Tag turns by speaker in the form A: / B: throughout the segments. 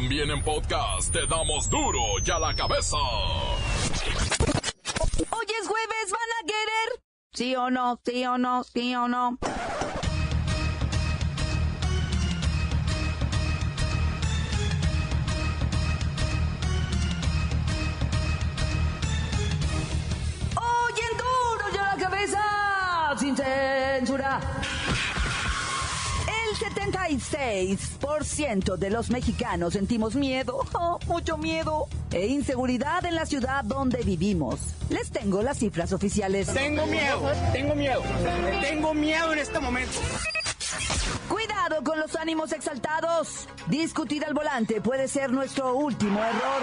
A: También en podcast te damos duro y a la cabeza.
B: Hoy es jueves, ¿van a querer? ¿Sí o no? ¿Sí o no? ¿Sí o no? Hoy en duro y a la cabeza, sin censura. El 76% de los mexicanos sentimos miedo, oh, mucho miedo, e inseguridad en la ciudad donde vivimos. Les tengo las cifras oficiales.
C: Tengo miedo, tengo miedo, tengo miedo en este momento.
B: Cuidado con los ánimos exaltados. Discutir al volante puede ser nuestro último error.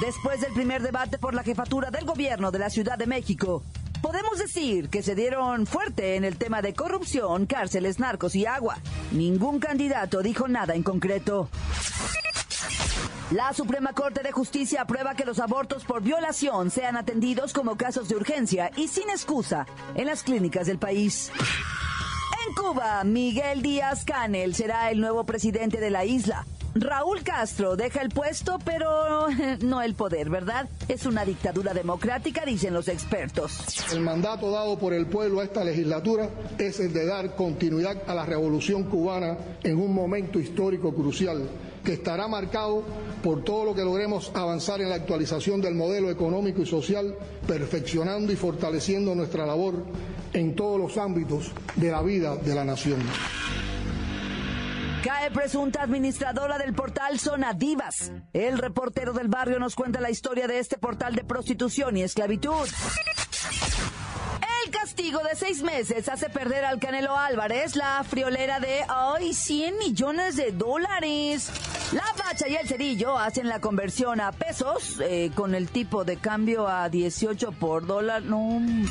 B: Después del primer debate por la jefatura del gobierno de la Ciudad de México, podemos decir que se dieron fuerte en el tema de corrupción, cárceles, narcos y agua. Ningún candidato dijo nada en concreto. La Suprema Corte de Justicia aprueba que los abortos por violación sean atendidos como casos de urgencia y sin excusa en las clínicas del país. En Cuba, Miguel Díaz Canel será el nuevo presidente de la isla. Raúl Castro deja el puesto, pero no el poder, ¿verdad? Es una dictadura democrática, dicen los expertos.
D: El mandato dado por el pueblo a esta legislatura es el de dar continuidad a la revolución cubana en un momento histórico crucial que estará marcado por todo lo que logremos avanzar en la actualización del modelo económico y social, perfeccionando y fortaleciendo nuestra labor en todos los ámbitos de la vida de la nación.
B: Cae presunta administradora del portal Zona Divas. El reportero del barrio nos cuenta la historia de este portal de prostitución y esclavitud. El castigo de seis meses hace perder al Canelo Álvarez la friolera de ¡ay! 100 millones de dólares. La Bacha y el Cerillo hacen la conversión a pesos eh, con el tipo de cambio a 18 por dólar. No, hombre.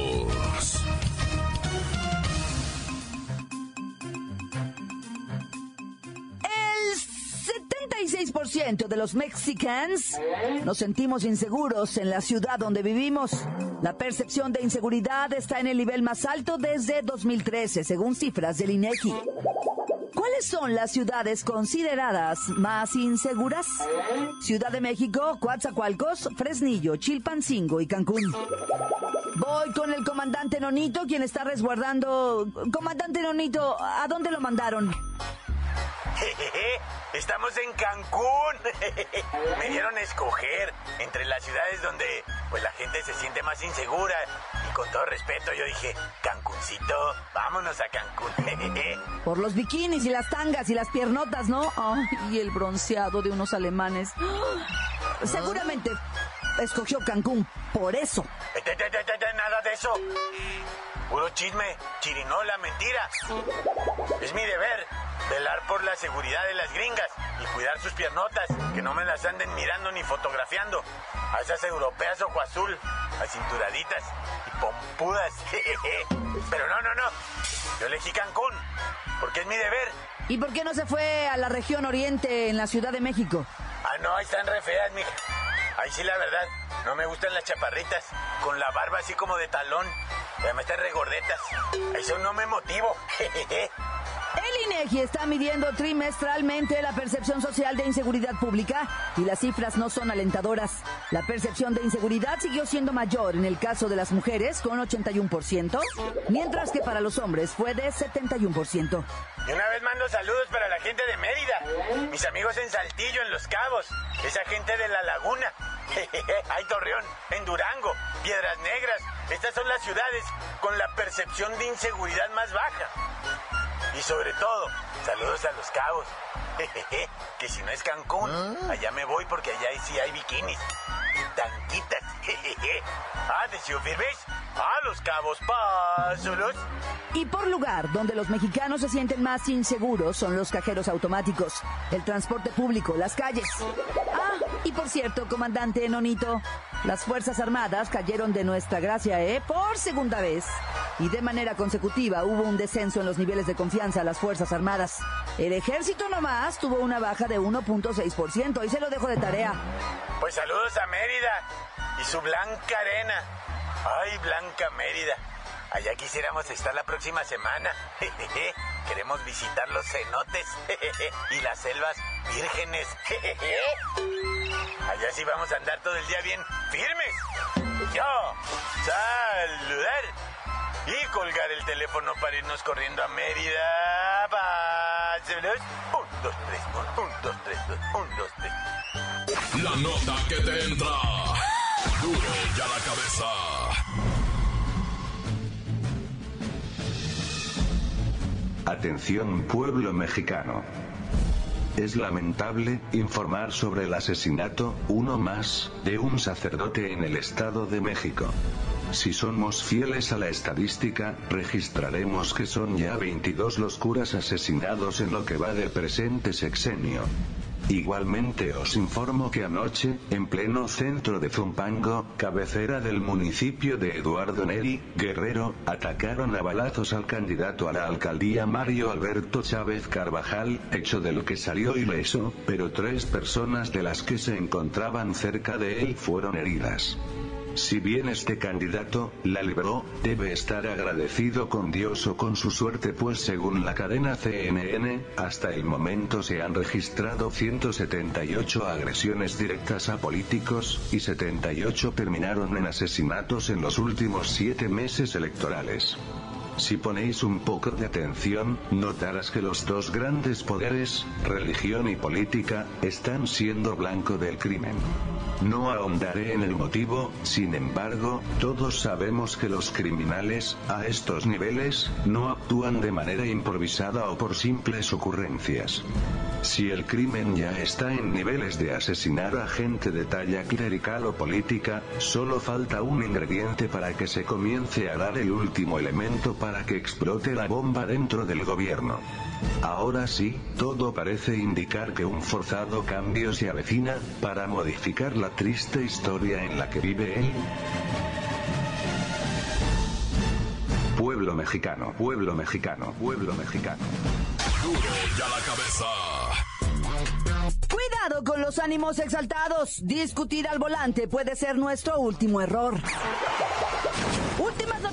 B: El 76% de los mexicanos nos sentimos inseguros en la ciudad donde vivimos. La percepción de inseguridad está en el nivel más alto desde 2013, según cifras del INEGI. ¿Cuáles son las ciudades consideradas más inseguras? Ciudad de México, Coatzacoalcos, Fresnillo, Chilpancingo y Cancún. Voy con el comandante Nonito, quien está resguardando. Comandante Nonito, ¿a dónde lo mandaron?
E: Estamos en Cancún. Me dieron a escoger entre las ciudades donde pues la gente se siente más insegura. Y con todo respeto yo dije, Cancuncito, vámonos a Cancún.
B: Por los bikinis y las tangas y las piernotas, ¿no? Y el bronceado de unos alemanes. Seguramente escogió Cancún por eso.
E: Nada de eso. Puro chisme, chirinola, mentira. Es mi deber velar por la seguridad de las gringas y cuidar sus piernotas, que no me las anden mirando ni fotografiando. A esas europeas ojo azul, a cinturaditas y pompudas. Pero no, no, no. Yo elegí Cancún, porque es mi deber.
B: ¿Y por qué no se fue a la región oriente en la Ciudad de México?
E: Ah, no, ahí están re feas, mija. Ahí sí, la verdad, no me gustan las chaparritas, con la barba así como de talón. Además están regordetas. Eso no me motivo.
B: El INEGI está midiendo trimestralmente la percepción social de inseguridad pública y las cifras no son alentadoras. La percepción de inseguridad siguió siendo mayor en el caso de las mujeres con 81%, mientras que para los hombres fue de 71%.
E: Y una vez mando saludos para la gente de Mérida, mis amigos en Saltillo, en Los Cabos, esa gente de La Laguna, hay Torreón, en Durango, Piedras Negras. Estas son las ciudades con la percepción de inseguridad más baja. Y sobre todo, saludos a los cabos. que si no es Cancún, allá me voy porque allá sí hay bikinis. Y tanquitas. ah, de firmes a los cabos pásolos.
B: Y por lugar donde los mexicanos se sienten más inseguros son los cajeros automáticos, el transporte público, las calles. Ah, y por cierto, comandante Nonito, las Fuerzas Armadas cayeron de nuestra gracia, ¿eh? Por segunda vez. Y de manera consecutiva hubo un descenso en los niveles de confianza a las Fuerzas Armadas. El ejército nomás tuvo una baja de 1.6% y se lo dejo de tarea.
E: Pues saludos a Mérida y su blanca arena. Ay, Blanca Mérida. Allá quisiéramos estar la próxima semana. Queremos visitar los cenotes y las selvas vírgenes. Allá sí vamos a andar todo el día bien firmes. Yo, saludar y colgar el teléfono para irnos corriendo a Mérida. Un, dos, tres, un, dos, tres, un, dos, tres.
A: La nota que te entra. Duro ya la cabeza.
F: Atención pueblo mexicano. Es lamentable informar sobre el asesinato, uno más, de un sacerdote en el Estado de México. Si somos fieles a la estadística, registraremos que son ya 22 los curas asesinados en lo que va del presente sexenio. Igualmente os informo que anoche, en pleno centro de Zumpango, cabecera del municipio de Eduardo Neri, Guerrero, atacaron a balazos al candidato a la alcaldía Mario Alberto Chávez Carvajal, hecho de lo que salió ileso, pero tres personas de las que se encontraban cerca de él fueron heridas. Si bien este candidato, la libró, debe estar agradecido con Dios o con su suerte pues según la cadena CNN, hasta el momento se han registrado 178 agresiones directas a políticos, y 78 terminaron en asesinatos en los últimos siete meses electorales. Si ponéis un poco de atención, notarás que los dos grandes poderes, religión y política, están siendo blanco del crimen. No ahondaré en el motivo, sin embargo, todos sabemos que los criminales, a estos niveles, no actúan de manera improvisada o por simples ocurrencias. Si el crimen ya está en niveles de asesinar a gente de talla clerical o política, solo falta un ingrediente para que se comience a dar el último elemento para que explote la bomba dentro del gobierno. Ahora sí, todo parece indicar que un forzado cambio se avecina, para modificar la triste historia en la que vive él. Pueblo mexicano, pueblo mexicano, pueblo mexicano.
A: Duro ya la cabeza.
B: Cuidado con los ánimos exaltados. Discutir al volante puede ser nuestro último error.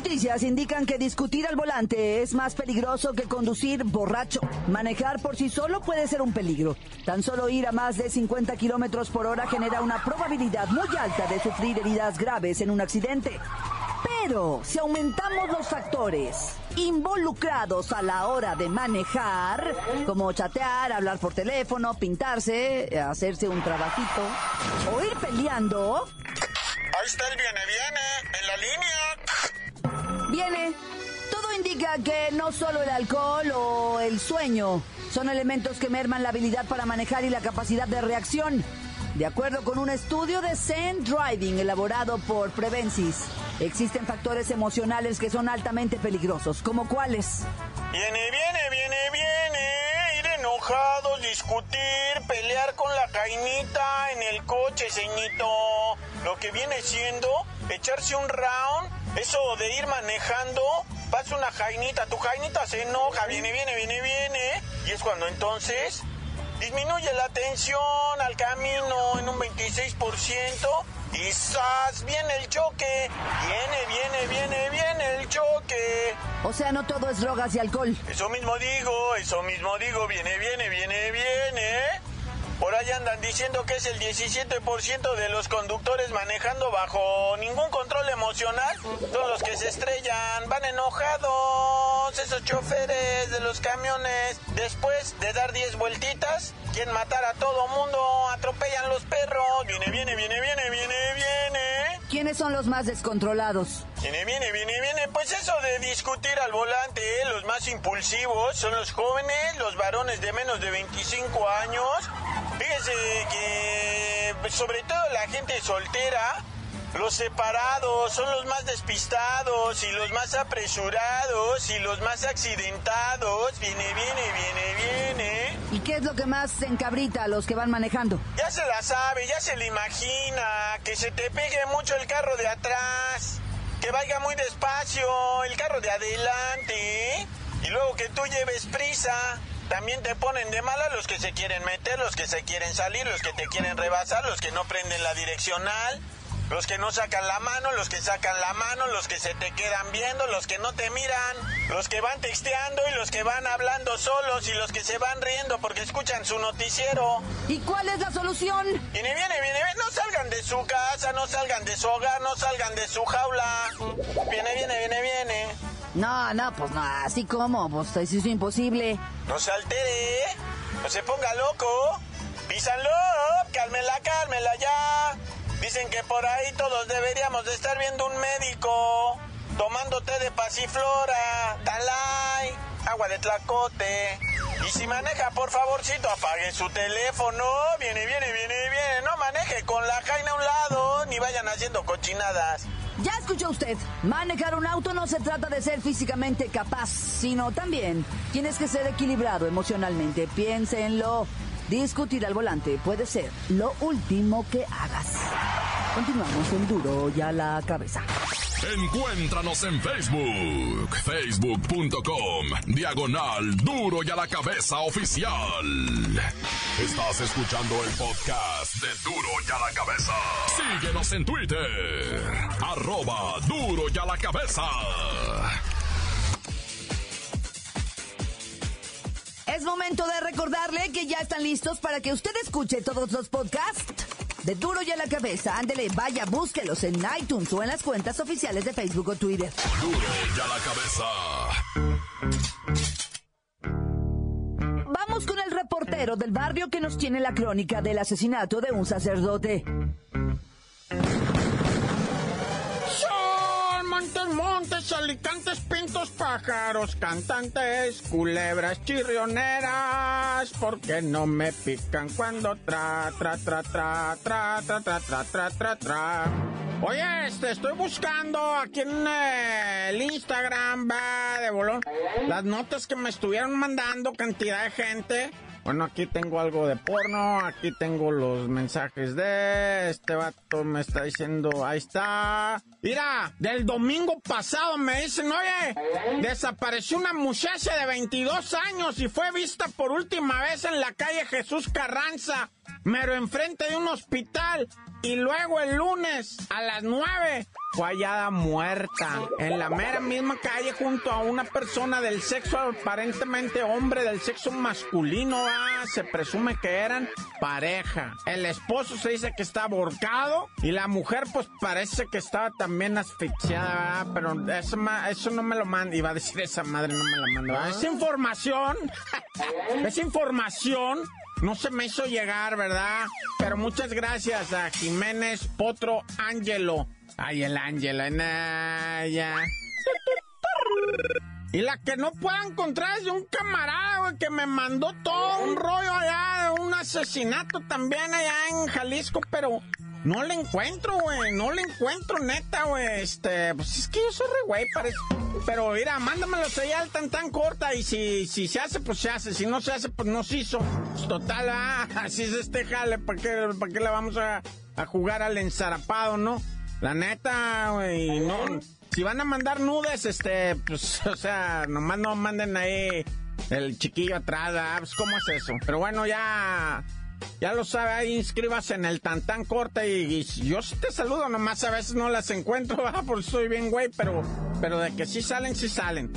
B: Noticias indican que discutir al volante es más peligroso que conducir borracho. Manejar por sí solo puede ser un peligro. Tan solo ir a más de 50 kilómetros por hora genera una probabilidad muy alta de sufrir heridas graves en un accidente. Pero si aumentamos los factores involucrados a la hora de manejar, como chatear, hablar por teléfono, pintarse, hacerse un trabajito o ir peleando,
E: Ahí está el viene, viene, en la línea.
B: Viene. Todo indica que no solo el alcohol o el sueño son elementos que merman la habilidad para manejar y la capacidad de reacción. De acuerdo con un estudio de Zen Driving elaborado por Prevensis, existen factores emocionales que son altamente peligrosos, como cuáles.
E: Viene, viene, viene, viene. Ir enojados, discutir, pelear con la cainita en el coche, ceñito. Lo que viene siendo echarse un round, eso de ir manejando, pasa una jainita, tu jainita se enoja, viene, viene, viene, viene. Y es cuando entonces disminuye la tensión al camino en un 26% y ¡zas! Viene el choque. Viene, viene, viene, viene el choque.
B: O sea, no todo es drogas y alcohol.
E: Eso mismo digo, eso mismo digo, viene, viene, viene, viene. Por ahí andan diciendo que es el 17% de los conductores manejando bajo ningún control emocional. Son los que se estrellan, van enojados, esos choferes de los camiones. Después de dar 10 vueltitas, quieren matar a todo mundo, atropellan los perros. Viene, viene, viene, viene, viene, viene.
B: ¿Quiénes son los más descontrolados?
E: Viene, viene, viene, viene. Pues eso de discutir al volante, ¿eh? los más impulsivos son los jóvenes, los varones de menos de 25 años. Fíjese que pues, sobre todo la gente soltera Los separados son los más despistados y los más apresurados y los más accidentados. Viene, viene, viene, viene.
B: ¿Y qué es lo que más encabrita a los que van manejando?
E: Ya se la sabe, ya se le imagina. Que se te pegue mucho el carro de atrás. Que vaya muy despacio el carro de adelante. Y luego que tú lleves prisa. También te ponen de mala los que se quieren meter, los que se quieren salir, los que te quieren rebasar, los que no prenden la direccional. Los que no sacan la mano, los que sacan la mano, los que se te quedan viendo, los que no te miran, los que van texteando y los que van hablando solos y los que se van riendo porque escuchan su noticiero.
B: ¿Y cuál es la solución?
E: Viene, viene, viene, viene, no salgan de su casa, no salgan de su hogar, no salgan de su jaula. Viene, viene, viene, viene.
B: No, no, pues no, así como, pues eso es imposible.
E: No se altere, no se ponga loco. Písanlo, cálmela, cálmela ya. Dicen que por ahí todos deberíamos de estar viendo un médico, tomando té de pasiflora, talay, agua de tlacote. Y si maneja, por favorcito, apague su teléfono. Viene, viene, viene, viene. No maneje con la jaina a un lado, ni vayan haciendo cochinadas.
B: Ya escuchó usted, manejar un auto no se trata de ser físicamente capaz, sino también tienes que ser equilibrado emocionalmente. Piénsenlo. Discutir al volante puede ser lo último que hagas. Continuamos en duro y a la cabeza.
A: Encuéntranos en Facebook, facebook.com, diagonal duro y a la cabeza oficial. Estás escuchando el podcast de duro y a la cabeza. Síguenos en Twitter, arroba duro y a la cabeza.
B: Es momento de recordarle que ya están listos para que usted escuche todos los podcasts de Duro y a la Cabeza. Ándele, vaya, búsquelos en iTunes o en las cuentas oficiales de Facebook o Twitter.
A: Duro y a la cabeza.
B: Vamos con el reportero del barrio que nos tiene la crónica del asesinato de un sacerdote.
C: Alicantes, pintos, pájaros, cantantes, culebras chirrioneras, porque no me pican cuando tra, tra, tra, tra, tra, tra, tra, tra, tra, tra, tra. Oye, este, estoy buscando aquí en eh, el Instagram, va, de bolón, las notas que me estuvieron mandando cantidad de gente. Bueno, aquí tengo algo de porno, aquí tengo los mensajes de este vato me está diciendo, ahí está. Mira, del domingo pasado me dicen, oye, desapareció una muchacha de 22 años y fue vista por última vez en la calle Jesús Carranza, mero enfrente de un hospital. Y luego el lunes a las 9 fue hallada muerta en la mera misma calle junto a una persona del sexo aparentemente hombre del sexo masculino. Ah, se presume que eran pareja. El esposo se dice que está aborcado y la mujer pues parece que estaba también asfixiada, pero eso, eso no me lo manda. Iba a decir esa madre no me la manda. Es información. es información no se me hizo llegar, ¿verdad? Pero muchas gracias a Jiménez Potro Ángelo. Ay, el Ángelo, ya. Y la que no puedo encontrar es de un camarada, güey, que me mandó todo un rollo allá un asesinato también allá en Jalisco, pero no le encuentro, güey, no le encuentro, neta, güey. Este, pues es que yo soy re güey, parece. Pero mira, mándamelo señal tan tan corta y si, si se hace, pues se hace. Si no se hace, pues no se hizo. Pues total, ah, así es este jale, ¿para qué, para qué le vamos a, a jugar al ensarapado, no? La neta, güey, no. Si van a mandar nudes, este, pues, o sea, nomás no manden ahí el chiquillo atrás, pues, ¿cómo es eso? Pero bueno, ya, ya lo sabe, ahí inscríbase en el tan tan corte y, yo sí te saludo, nomás a veces no las encuentro, ¿ah? porque soy bien güey, pero, pero de que sí salen, sí salen.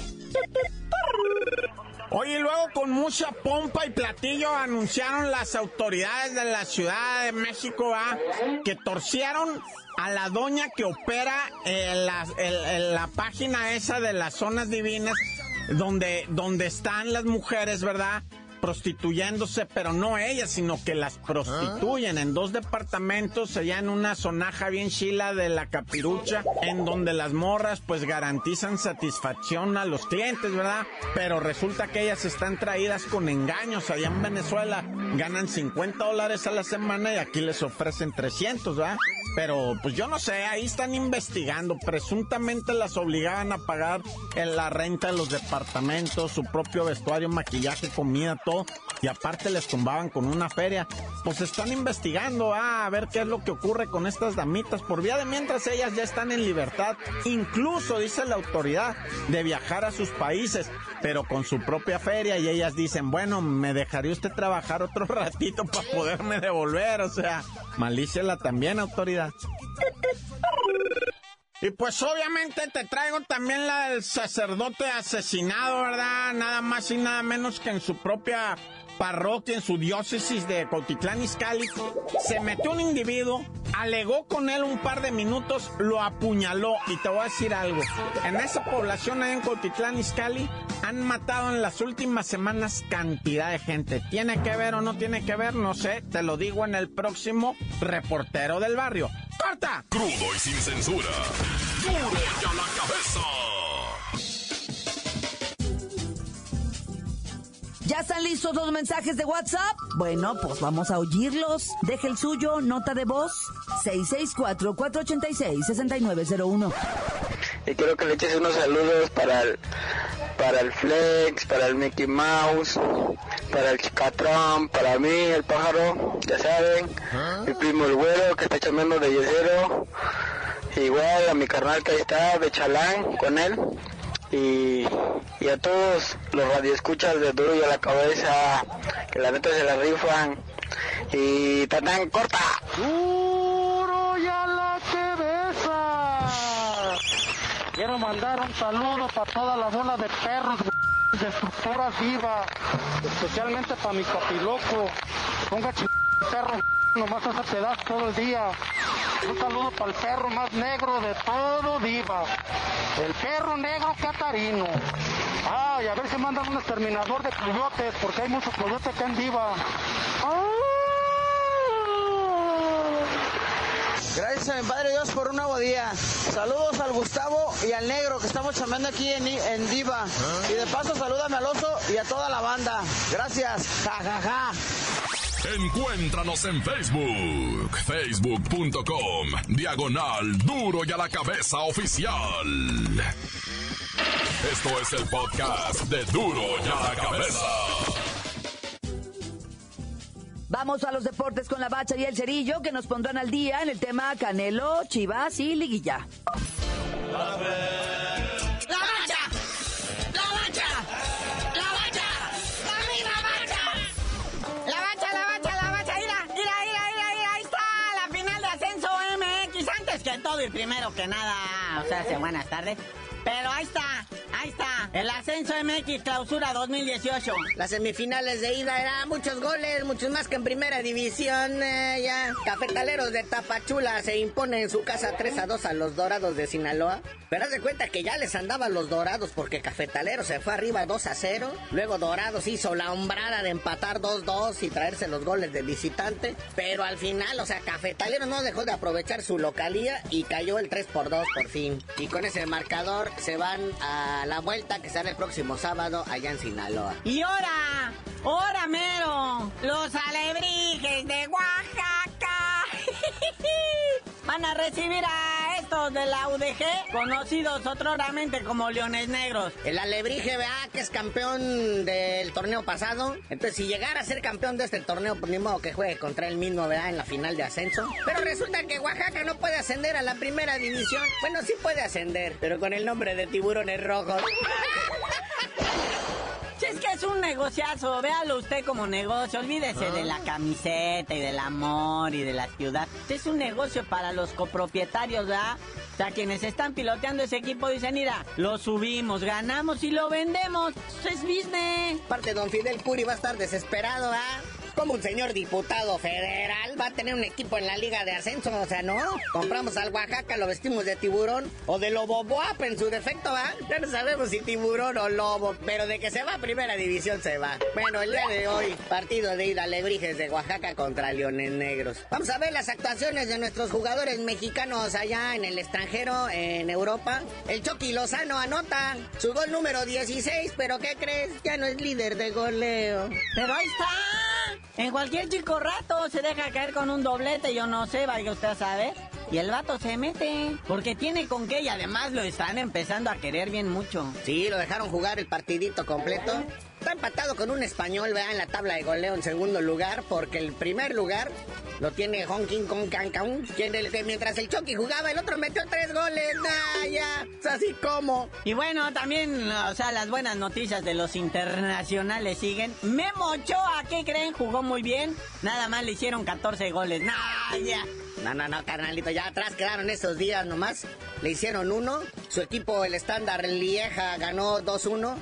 C: Oye, luego con mucha pompa y platillo anunciaron las autoridades de la Ciudad de México ¿ah? que torcieron a la doña que opera en la, la, página esa de las zonas divinas, donde, donde están las mujeres, ¿verdad? prostituyéndose, pero no ellas, sino que las prostituyen en dos departamentos, allá en una zonaja bien chila de la capirucha, en donde las morras pues garantizan satisfacción a los clientes, ¿verdad? Pero resulta que ellas están traídas con engaños allá en Venezuela ganan 50 dólares a la semana y aquí les ofrecen 300, ¿verdad? Pero pues yo no sé, ahí están investigando. Presuntamente las obligaban a pagar en la renta de los departamentos, su propio vestuario, maquillaje, comida, todo. Y aparte les tumbaban con una feria. Pues están investigando ah, a ver qué es lo que ocurre con estas damitas. Por vía de mientras ellas ya están en libertad. Incluso, dice la autoridad, de viajar a sus países, pero con su propia feria. Y ellas dicen, bueno, me dejaría usted trabajar otro ratito para poderme devolver. O sea, malícela también, autoridad. Y pues obviamente te traigo también la del sacerdote asesinado, ¿verdad? Nada más y nada menos que en su propia parroquia, en su diócesis de Cautitlán Izcalli, se metió un individuo, alegó con él un par de minutos, lo apuñaló. Y te voy a decir algo, en esa población ahí en Cautitlán Izcalli han matado en las últimas semanas cantidad de gente. ¿Tiene que ver o no tiene que ver? No sé, te lo digo en el próximo reportero del barrio. ¡Corta!
A: Crudo y sin censura. ¡Duro y a la cabeza!
B: ¿Ya están listos los mensajes de WhatsApp? Bueno, pues vamos a oírlos. Deje el suyo, nota de voz, 664-486-6901.
G: Y quiero que le eches unos saludos para el, para el Flex, para el Mickey Mouse, para el Chicatrón, para mí, el pájaro, ya saben, mi primo el güero que está chamando de yesero, igual a mi carnal que ahí está, de Chalán, con él, y, y a todos los radioescuchas de Duro y a la cabeza, que la neta se la rifan, y tatán corta.
H: Duro y a la cabeza. Quiero mandar un saludo para toda la bola de perros destructoras vivas, especialmente para mi copiloco. Ponga ch... perro nomás hace pedazo todo el día. Un saludo para el perro más negro de todo Diva. El perro negro catarino. Ay, a ver si mandan un exterminador de coyotes, porque hay muchos coyotes acá en Diva.
I: Gracias a mi Padre Dios por un nuevo día. Saludos al Gustavo y al Negro que estamos chamando aquí en, en Diva. Y de paso salúdame al oso y a toda la banda. Gracias. Ja, ja, ja.
A: Encuéntranos en Facebook, facebook.com, diagonal duro y a la cabeza oficial. Esto es el podcast de duro y a la cabeza.
B: Vamos a los deportes con la bacha y el cerillo que nos pondrán al día en el tema Canelo, Chivas y Liguilla.
J: ¡La y primero que nada, o sea, buenas tardes. Pero ahí está, el Ascenso MX Clausura 2018.
K: Las semifinales de ida eran muchos goles, muchos más que en primera división. eh. Cafetaleros de Tapachula se impone en su casa 3 a 2 a los Dorados de Sinaloa. Pero haz de cuenta que ya les andaban los Dorados porque Cafetaleros se fue arriba 2 a 0. Luego Dorados hizo la hombrada de empatar 2-2 y traerse los goles de visitante. Pero al final, o sea, Cafetaleros no dejó de aprovechar su localía y cayó el 3 por 2 por fin. Y con ese marcador se van a la vuelta que el próximo sábado allá en Sinaloa.
J: Y ahora, ahora mero, los alebrijes de Oaxaca. Van a recibir a de la UDG, conocidos otroramente como Leones Negros.
K: El Alebrije, vea, que es campeón del torneo pasado. Entonces, si llegara a ser campeón de este torneo, pues ni modo que juegue contra él mismo, vea, en la final de ascenso. Pero resulta que Oaxaca no puede ascender a la primera división. Bueno, sí puede ascender, pero con el nombre de tiburones rojos.
J: Si es que es un negociazo, véalo usted como negocio, olvídese de la camiseta y del amor y de la ciudad. Es un negocio para los copropietarios, ¿verdad? O sea, quienes están piloteando ese equipo dicen, mira, lo subimos, ganamos y lo vendemos. Eso es business.
K: Aparte, don Fidel Curi va a estar desesperado, ¿ah? Como un señor diputado federal va a tener un equipo en la liga de ascenso, o sea, ¿no? Compramos al Oaxaca, lo vestimos de tiburón o de lobo boap en su defecto, ¿va? Ya no sabemos si tiburón o lobo, pero de que se va a primera división se va. Bueno, el día de hoy, partido de ida Lebrijes de Oaxaca contra Leones Negros. Vamos a ver las actuaciones de nuestros jugadores mexicanos allá en el extranjero, en Europa. El Chucky Lozano anota su gol número 16, pero ¿qué crees? Ya no es líder de goleo.
J: Pero ahí está. En cualquier chico rato se deja caer con un doblete, yo no sé, vaya usted a saber. Y el vato se mete, porque tiene con qué y además lo están empezando a querer bien mucho.
K: Sí, lo dejaron jugar el partidito completo. Está empatado con un español, vea, en la tabla de goleo en segundo lugar, porque el primer lugar lo tiene Hong Kong Kong Kang, quien el que mientras el Chucky jugaba, el otro metió tres goles. ¡Ah, ya! Es así como.
J: Y bueno, también, o sea, las buenas noticias de los internacionales siguen. Memo Ochoa, ¿qué creen? Jugó muy bien. Nada más le hicieron 14 goles. ¡Nah, ya!
K: No, no, no, carnalito, ya atrás quedaron esos días nomás. Le hicieron uno. Su equipo, el estándar Lieja, ganó 2-1.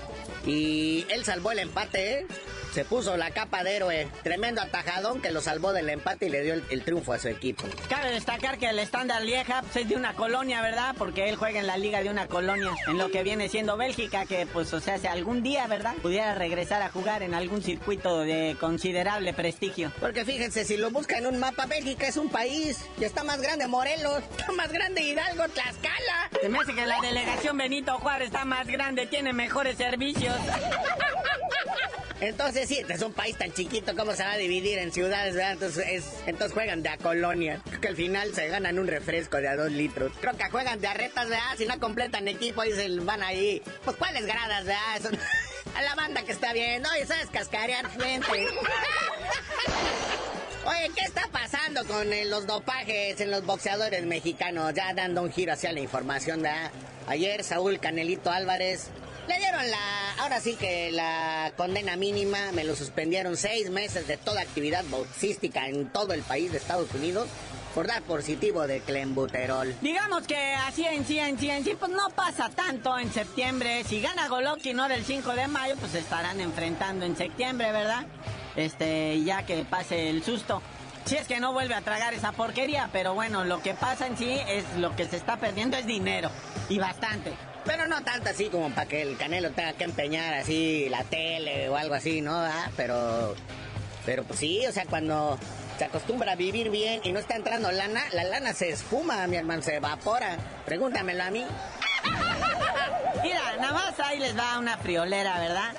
K: Y él salvó el empate, ¿eh? Se puso la capa de héroe. Tremendo atajadón que lo salvó del empate y le dio el, triunfo a su equipo.
J: Cabe destacar que el estándar Lieja pues, es de una colonia, ¿verdad? Porque él juega en la liga de una colonia, en lo que viene siendo Bélgica, que pues, o sea, si algún día, ¿verdad? Pudiera regresar a jugar en algún circuito de considerable prestigio.
K: Porque fíjense, si lo busca en un mapa, Bélgica es un país. Y está más grande Morelos, está más grande Hidalgo, Tlaxcala.
J: Se me hace que la delegación Benito Juárez está más grande, tiene mejores servicios.
K: Entonces sí, es un país tan chiquito, ¿cómo se va a dividir en ciudades? Entonces, entonces juegan de a colonia. Creo que al final se ganan un refresco de a dos litros. Creo que juegan de a retas, ¿verdad? Si no completan equipo y se van ahí. Pues cuáles gradas, ¿verdad? a la banda que está viendo. Oye, ¿sabes cascarear gente? Oye, ¿qué está pasando con eh, los dopajes en los boxeadores mexicanos? Ya dando un giro hacia la información, ¿verdad? Ayer Saúl Canelito Álvarez le dieron la, ahora sí que la condena mínima, me lo suspendieron seis meses de toda actividad boxística en todo el país de Estados Unidos por dar positivo de clenbuterol.
J: Digamos que así en sí, en sí, en sí, pues no pasa tanto en septiembre. Si gana Goloki no del 5 de mayo, pues estarán enfrentando en septiembre, ¿verdad? Este, ya que pase el susto. Si es que no vuelve a tragar esa porquería, pero bueno, lo que pasa en sí es lo que se está perdiendo es dinero. Y bastante.
K: Pero no tanto así como para que el Canelo tenga que empeñar así la tele o algo así, ¿no? Ah, pero, pero pues sí, o sea, cuando se acostumbra a vivir bien y no está entrando lana, la lana se espuma, mi hermano, se evapora. Pregúntamelo a mí.
J: Mira, nada más ahí les da una friolera, ¿verdad?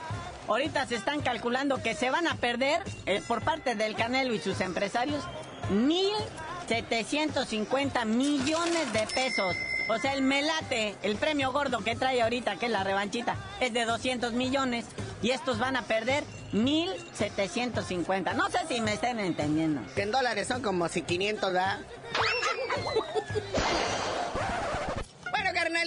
J: Ahorita se están calculando que se van a perder eh, por parte del Canelo y sus empresarios 1.750 millones de pesos. O sea, el melate, el premio gordo que trae ahorita, que es la revanchita, es de 200 millones. Y estos van a perder 1.750. No sé si me estén entendiendo.
K: Que en dólares son como si 500, ¿verdad?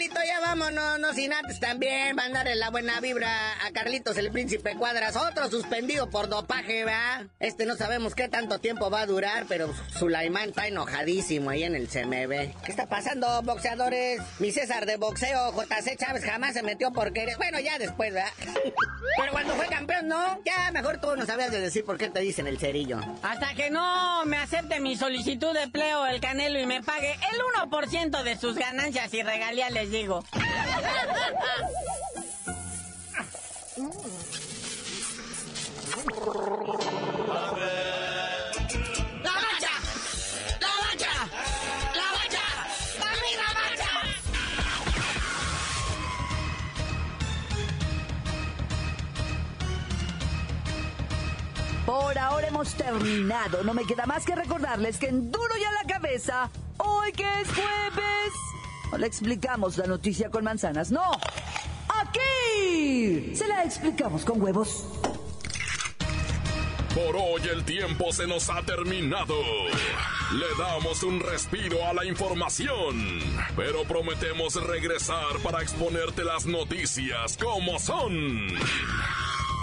K: carnalito, ya vámonos, no sin antes también mandarle la buena vibra a Carlitos el Príncipe Cuadras, otro suspendido por dopaje, ¿verdad? Este no sabemos qué tanto tiempo va a durar, pero Sulaimán está enojadísimo ahí en el CMB. ¿Qué está pasando, boxeadores? Mi César de boxeo, JC Chávez, jamás se metió por querer. Bueno, ya después, ¿verdad? Pero cuando fue campeón, no. Ya mejor tú no sabías de decir por qué te dicen el cerillo.
J: Hasta que no me acepte mi solicitud de empleo el Canelo y me pague el 1% de sus ganancias y regalías digo.
B: Por ahora hemos terminado. No me queda más que recordarles que en duro y a la cabeza, hoy que es jueves, no le explicamos la noticia con manzanas, no. Aquí se la explicamos con huevos.
A: Por hoy el tiempo se nos ha terminado. Le damos un respiro a la información, pero prometemos regresar para exponerte las noticias como son.